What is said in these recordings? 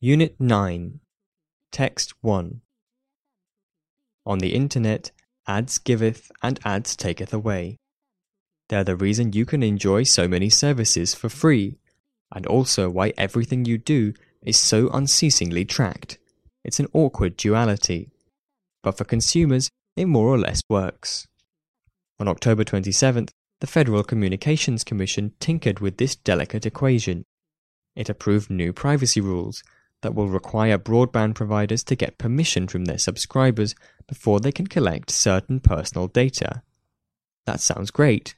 Unit 9 Text 1 On the Internet, ads giveth and ads taketh away. They're the reason you can enjoy so many services for free, and also why everything you do is so unceasingly tracked. It's an awkward duality. But for consumers, it more or less works. On October 27th, the Federal Communications Commission tinkered with this delicate equation. It approved new privacy rules that will require broadband providers to get permission from their subscribers before they can collect certain personal data. That sounds great.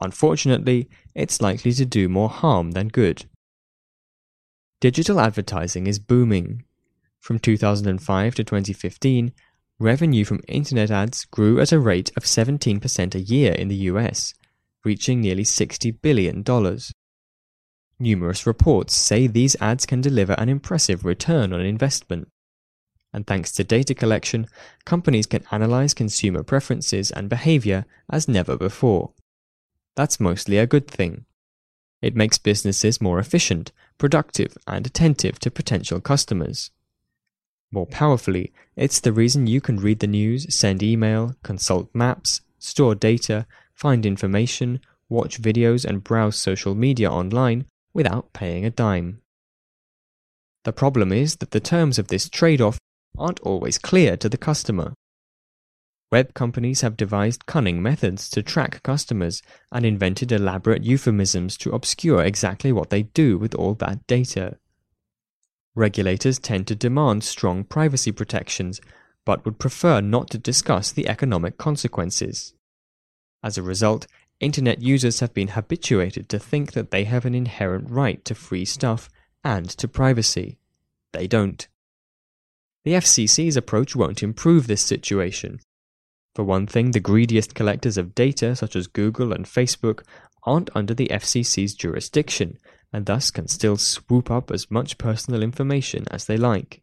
Unfortunately, it's likely to do more harm than good. Digital advertising is booming. From 2005 to 2015, revenue from internet ads grew at a rate of 17% a year in the US, reaching nearly $60 billion. Numerous reports say these ads can deliver an impressive return on investment. And thanks to data collection, companies can analyze consumer preferences and behavior as never before. That's mostly a good thing. It makes businesses more efficient, productive, and attentive to potential customers. More powerfully, it's the reason you can read the news, send email, consult maps, store data, find information, watch videos, and browse social media online without paying a dime. The problem is that the terms of this trade off aren't always clear to the customer. Web companies have devised cunning methods to track customers and invented elaborate euphemisms to obscure exactly what they do with all that data. Regulators tend to demand strong privacy protections, but would prefer not to discuss the economic consequences. As a result, Internet users have been habituated to think that they have an inherent right to free stuff and to privacy. They don't. The FCC's approach won't improve this situation. For one thing, the greediest collectors of data, such as Google and Facebook, aren't under the FCC's jurisdiction and thus can still swoop up as much personal information as they like.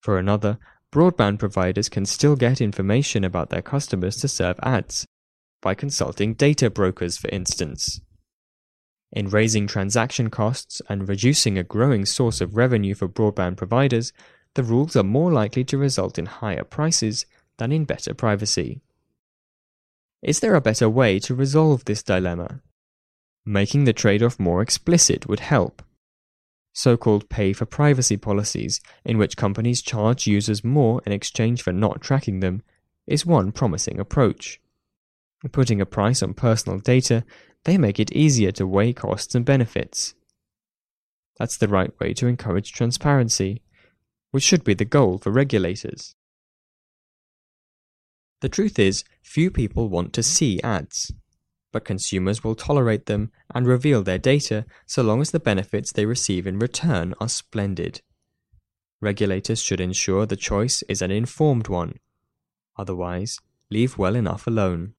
For another, broadband providers can still get information about their customers to serve ads, by consulting data brokers, for instance. In raising transaction costs and reducing a growing source of revenue for broadband providers, the rules are more likely to result in higher prices than in better privacy. Is there a better way to resolve this dilemma? Making the trade off more explicit would help. So called pay for privacy policies, in which companies charge users more in exchange for not tracking them, is one promising approach. Putting a price on personal data, they make it easier to weigh costs and benefits. That's the right way to encourage transparency, which should be the goal for regulators. The truth is, few people want to see ads, but consumers will tolerate them and reveal their data so long as the benefits they receive in return are splendid. Regulators should ensure the choice is an informed one. Otherwise, leave well enough alone.